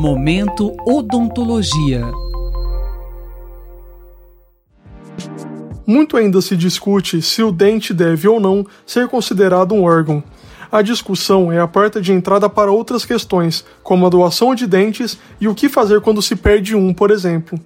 Momento Odontologia. Muito ainda se discute se o dente deve ou não ser considerado um órgão. A discussão é a porta de entrada para outras questões, como a doação de dentes e o que fazer quando se perde um, por exemplo.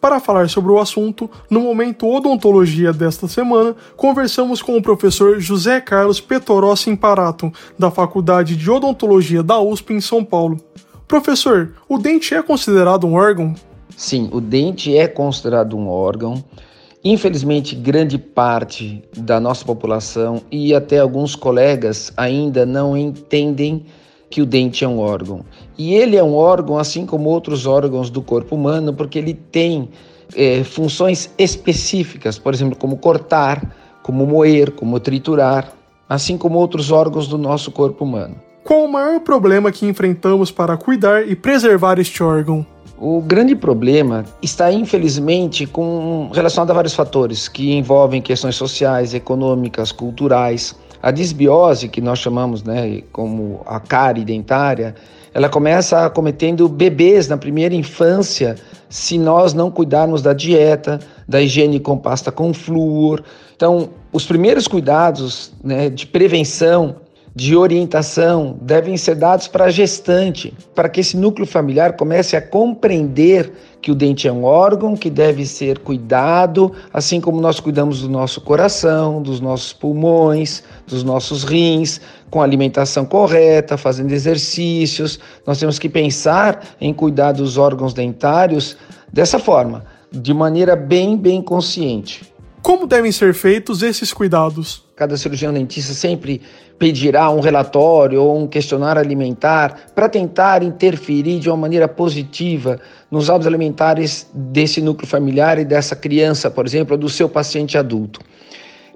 Para falar sobre o assunto, no momento Odontologia desta semana, conversamos com o professor José Carlos Petorossi Imparato, da Faculdade de Odontologia da USP em São Paulo. Professor, o dente é considerado um órgão? Sim, o dente é considerado um órgão. Infelizmente, grande parte da nossa população e até alguns colegas ainda não entendem que o dente é um órgão. E ele é um órgão, assim como outros órgãos do corpo humano, porque ele tem é, funções específicas, por exemplo, como cortar, como moer, como triturar, assim como outros órgãos do nosso corpo humano. Qual o maior problema que enfrentamos para cuidar e preservar este órgão? O grande problema está, infelizmente, com, relacionado a vários fatores que envolvem questões sociais, econômicas, culturais. A disbiose, que nós chamamos né, como a cárie dentária, ela começa acometendo bebês na primeira infância se nós não cuidarmos da dieta, da higiene com pasta com flúor. Então, os primeiros cuidados né, de prevenção de orientação devem ser dados para a gestante, para que esse núcleo familiar comece a compreender que o dente é um órgão que deve ser cuidado, assim como nós cuidamos do nosso coração, dos nossos pulmões, dos nossos rins, com alimentação correta, fazendo exercícios. Nós temos que pensar em cuidar dos órgãos dentários dessa forma, de maneira bem, bem consciente. Como devem ser feitos esses cuidados? Cada cirurgião dentista sempre pedirá um relatório ou um questionário alimentar para tentar interferir de uma maneira positiva nos hábitos alimentares desse núcleo familiar e dessa criança, por exemplo, ou do seu paciente adulto.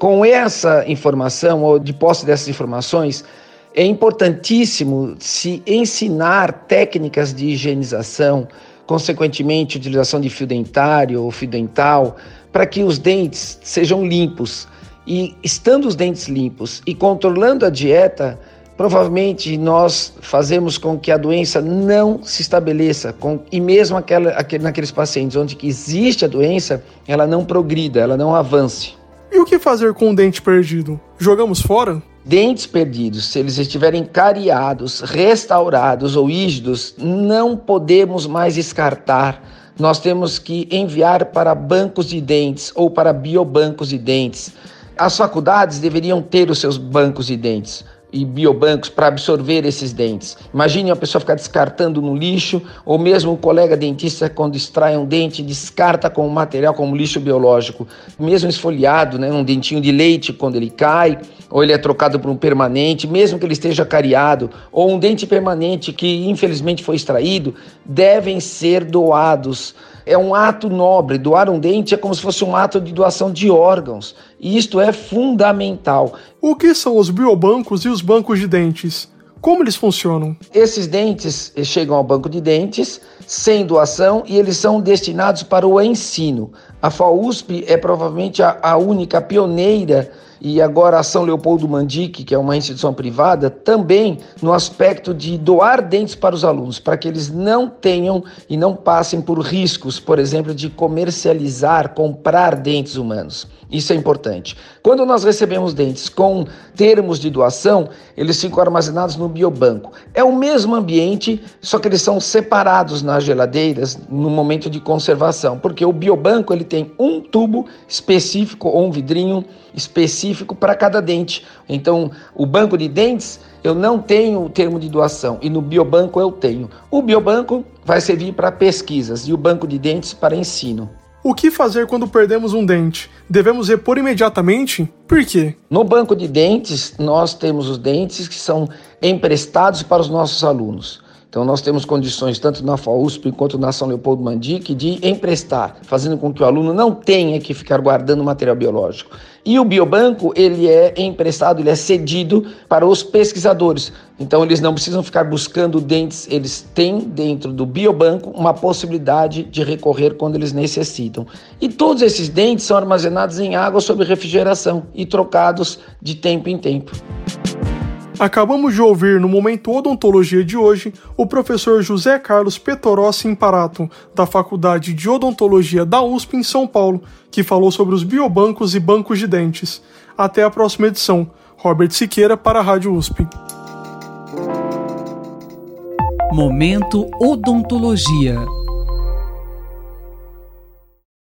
Com essa informação, ou de posse dessas informações, é importantíssimo se ensinar técnicas de higienização, consequentemente, utilização de fio dentário ou fio dental para que os dentes sejam limpos. E estando os dentes limpos e controlando a dieta, provavelmente nós fazemos com que a doença não se estabeleça, com, e mesmo aquela, aquele, naqueles pacientes onde existe a doença, ela não progrida, ela não avance. E o que fazer com o dente perdido? Jogamos fora? Dentes perdidos, se eles estiverem cariados, restaurados ou rígidos, não podemos mais descartar nós temos que enviar para bancos de dentes ou para biobancos de dentes. As faculdades deveriam ter os seus bancos de dentes e biobancos para absorver esses dentes. Imagine uma pessoa ficar descartando no lixo, ou mesmo um colega dentista, quando extrai um dente, descarta com material como lixo biológico, mesmo esfoliado, né, um dentinho de leite quando ele cai, ou ele é trocado por um permanente, mesmo que ele esteja cariado, ou um dente permanente que infelizmente foi extraído, devem ser doados é um ato nobre. Doar um dente é como se fosse um ato de doação de órgãos. E isto é fundamental. O que são os biobancos e os bancos de dentes? Como eles funcionam? Esses dentes chegam ao banco de dentes sem doação e eles são destinados para o ensino. A FAUSP é provavelmente a, a única pioneira e agora a São Leopoldo Mandique, que é uma instituição privada, também no aspecto de doar dentes para os alunos, para que eles não tenham e não passem por riscos, por exemplo, de comercializar, comprar dentes humanos. Isso é importante. Quando nós recebemos dentes com termos de doação, eles ficam armazenados no biobanco. É o mesmo ambiente, só que eles são separados nas geladeiras no momento de conservação, porque o biobanco ele tem um tubo específico ou um vidrinho específico para cada dente. Então, o banco de dentes eu não tenho o termo de doação e no biobanco eu tenho. O biobanco vai servir para pesquisas e o banco de dentes para ensino. O que fazer quando perdemos um dente? Devemos repor imediatamente? Por quê? No banco de dentes, nós temos os dentes que são emprestados para os nossos alunos. Então, nós temos condições, tanto na FAUSP quanto na São Leopoldo Mandique, de emprestar, fazendo com que o aluno não tenha que ficar guardando material biológico. E o biobanco, ele é emprestado, ele é cedido para os pesquisadores. Então, eles não precisam ficar buscando dentes, eles têm dentro do biobanco uma possibilidade de recorrer quando eles necessitam. E todos esses dentes são armazenados em água sob refrigeração e trocados de tempo em tempo. Acabamos de ouvir no Momento Odontologia de hoje o professor José Carlos Petorossi Imparato, da Faculdade de Odontologia da USP em São Paulo, que falou sobre os biobancos e bancos de dentes. Até a próxima edição. Robert Siqueira para a Rádio USP. Momento Odontologia.